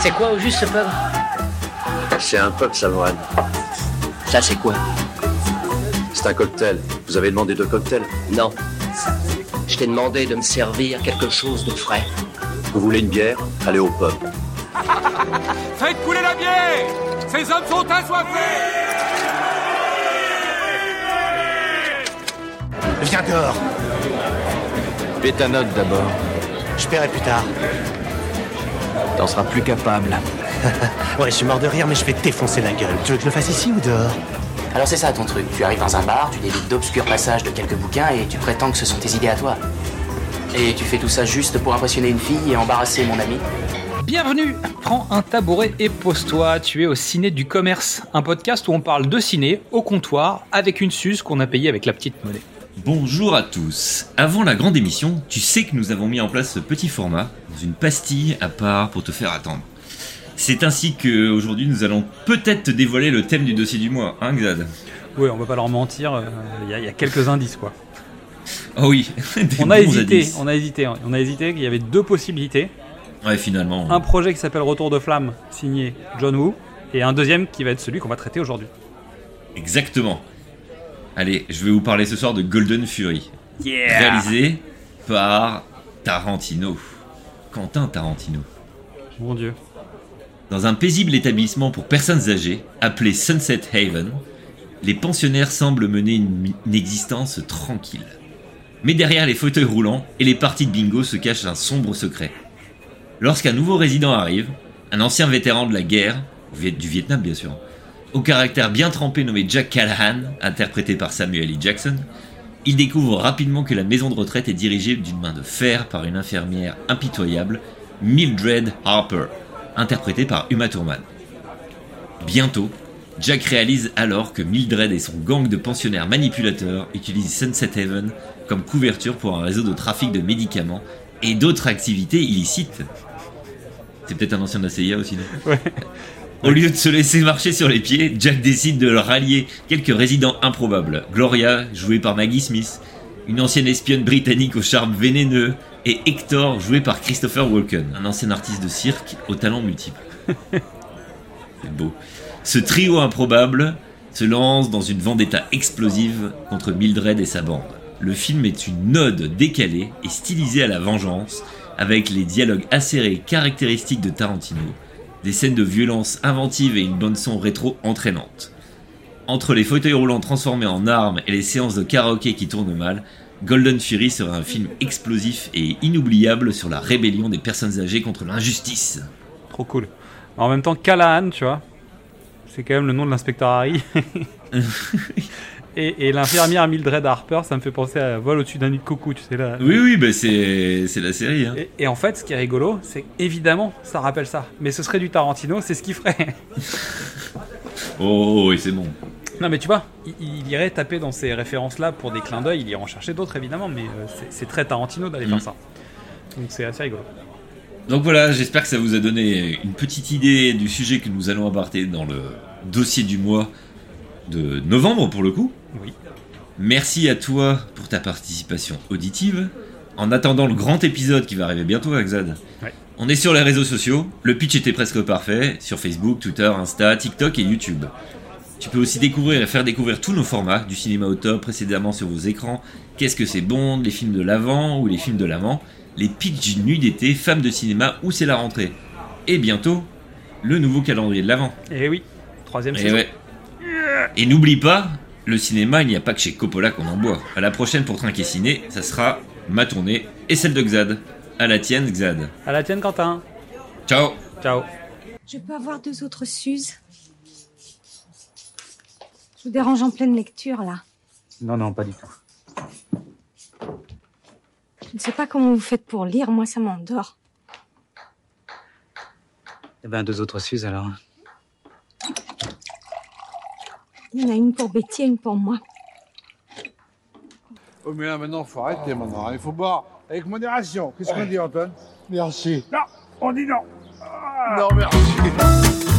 C'est quoi au juste ce pub C'est un pub, Samoan. Ça c'est quoi C'est un cocktail. Vous avez demandé deux cocktails Non. Je t'ai demandé de me servir quelque chose de frais. Vous voulez une bière Allez au pub. Faites couler la bière Ces hommes sont assoiffés Viens dehors. Fais ta note d'abord. Je paierai plus tard. T'en seras plus capable. Ouais, je suis mort de rire, mais je vais te défoncer la gueule. Tu veux que je le fasse ici ou dehors Alors c'est ça ton truc. Tu arrives dans un bar, tu délites d'obscurs passages de quelques bouquins et tu prétends que ce sont tes idées à toi. Et tu fais tout ça juste pour impressionner une fille et embarrasser mon ami Bienvenue Prends un tabouret et pose-toi, tu es au Ciné du Commerce, un podcast où on parle de ciné au comptoir avec une suze qu'on a payée avec la petite monnaie. Bonjour à tous. Avant la grande émission, tu sais que nous avons mis en place ce petit format une pastille à part pour te faire attendre. C'est ainsi que aujourd'hui nous allons peut-être te dévoiler le thème du dossier du mois, hein Xad? Ouais, on va pas leur mentir, euh, il y, a- il y a quelques indices quoi. Oh oui, On a hésité, indices. on a hésité, hein. on a hésité, il y avait deux possibilités. Ouais, finalement. Un projet qui s'appelle Retour de flamme, signé John Woo, et un deuxième qui va être celui qu'on va traiter aujourd'hui. Exactement. Allez, je vais vous parler ce soir de Golden Fury. Réalisé par Tarantino. Quentin Tarantino. Mon dieu. Dans un paisible établissement pour personnes âgées, appelé Sunset Haven, les pensionnaires semblent mener une, une existence tranquille. Mais derrière les fauteuils roulants et les parties de bingo se cache un sombre secret. Lorsqu'un nouveau résident arrive, un ancien vétéran de la guerre, du Vietnam bien sûr, au caractère bien trempé nommé Jack Callahan, interprété par Samuel L. Jackson, il découvre rapidement que la maison de retraite est dirigée d'une main de fer par une infirmière impitoyable, Mildred Harper, interprétée par Uma Thurman. Bientôt, Jack réalise alors que Mildred et son gang de pensionnaires manipulateurs utilisent Sunset Haven comme couverture pour un réseau de trafic de médicaments et d'autres activités illicites. C'est peut-être un ancien de la CIA aussi, non? Au lieu de se laisser marcher sur les pieds, Jack décide de rallier quelques résidents improbables. Gloria, jouée par Maggie Smith, une ancienne espionne britannique au charme vénéneux, et Hector, joué par Christopher Walken, un ancien artiste de cirque aux talents multiples. C'est beau. Ce trio improbable se lance dans une vendetta explosive contre Mildred et sa bande. Le film est une ode décalée et stylisée à la vengeance, avec les dialogues acérés caractéristiques de Tarantino, des scènes de violence inventives et une bande son rétro entraînante. Entre les fauteuils roulants transformés en armes et les séances de karaoké qui tournent mal, Golden Fury sera un film explosif et inoubliable sur la rébellion des personnes âgées contre l'injustice. Trop cool. En même temps, Callahan, tu vois, c'est quand même le nom de l'inspecteur Harry. et et l'infirmière Mildred Harper, ça me fait penser à Vol au-dessus d'un nid de coucou, tu sais là. Oui, oui, bah c'est c'est la série. Hein. Et, et en fait, ce qui est rigolo, c'est évidemment, ça rappelle ça. Mais ce serait du Tarantino, c'est ce qu'il ferait. Oh, oui, c'est bon. non, mais tu vois, il, il irait taper dans ces références-là pour des clins d'œil. Il irait en chercher d'autres, évidemment, mais euh, c'est- c'est très Tarantino d'aller Mm. faire ça. Donc c'est assez rigolo. Donc voilà, j'espère que ça vous a donné une petite idée du sujet que nous allons aborder dans le dossier du mois de novembre pour le coup. Oui. Merci à toi pour ta participation auditive. En attendant le grand épisode qui va arriver bientôt, Axad, Ouais. on est sur les réseaux sociaux. Le pitch était presque parfait sur Facebook, Twitter, Insta, TikTok et YouTube. Tu peux aussi découvrir et faire découvrir tous nos formats du cinéma au top précédemment sur vos écrans. Qu'est-ce que c'est Bond, les films de l'avant ou les films de l'amant, les pitchs d'une nuit d'été, femmes de cinéma ou c'est la rentrée. Et bientôt, le nouveau calendrier de l'avant. Et oui, troisième Et saison. ouais. Et n'oublie pas, le cinéma, il n'y a pas que chez Coppola qu'on en boit. À la prochaine pour Trinquer Ciné, ça sera ma tournée et celle de Xad. À la tienne, Xad. À la tienne, Quentin. Ciao Ciao. Je peux avoir deux autres Suzes Je vous dérange en pleine lecture, là. Non, non, pas du tout. Je ne sais pas comment vous faites pour lire, moi ça m'endort. Eh ben, deux autres Suzes alors. Il y en a une pour Betty et une pour moi. Oh mais là maintenant faut arrêter maintenant, il faut boire avec modération. Qu'est-ce qu'on dit Antoine? Merci. Non, on dit non. Non merci.